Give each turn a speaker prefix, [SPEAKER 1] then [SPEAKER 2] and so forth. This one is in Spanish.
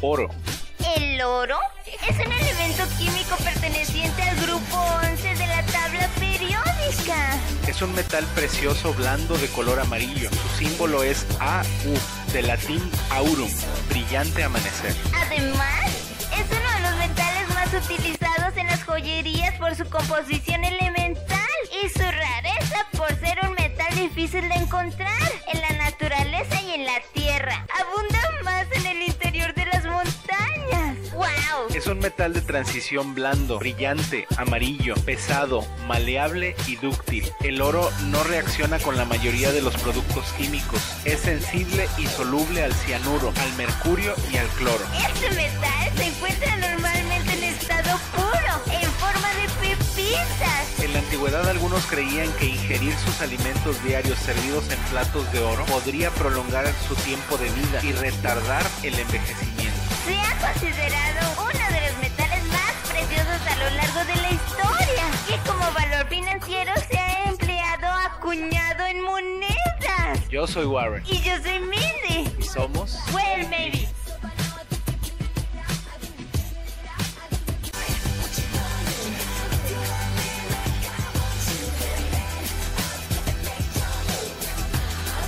[SPEAKER 1] oro.
[SPEAKER 2] ¿El oro? Es un elemento químico perteneciente al grupo 11 de la tabla periódica.
[SPEAKER 1] Es un metal precioso blando de color amarillo. Su símbolo es AU, de latín aurum, brillante amanecer.
[SPEAKER 2] Además, es uno de los metales más utilizados en las joyerías por su composición elemental y su rareza por ser un metal difícil de encontrar en la naturaleza
[SPEAKER 1] Es un metal de transición blando, brillante, amarillo, pesado, maleable y dúctil. El oro no reacciona con la mayoría de los productos químicos. Es sensible y soluble al cianuro, al mercurio y al cloro.
[SPEAKER 2] Este metal se encuentra normalmente en estado puro, en forma de pepitas.
[SPEAKER 1] En la antigüedad algunos creían que ingerir sus alimentos diarios servidos en platos de oro podría prolongar su tiempo de vida y retardar el envejecimiento.
[SPEAKER 2] Se ha considerado en monedas.
[SPEAKER 1] Yo soy Warren.
[SPEAKER 2] Y yo soy Mindy.
[SPEAKER 1] Y somos.
[SPEAKER 2] Well, maybe.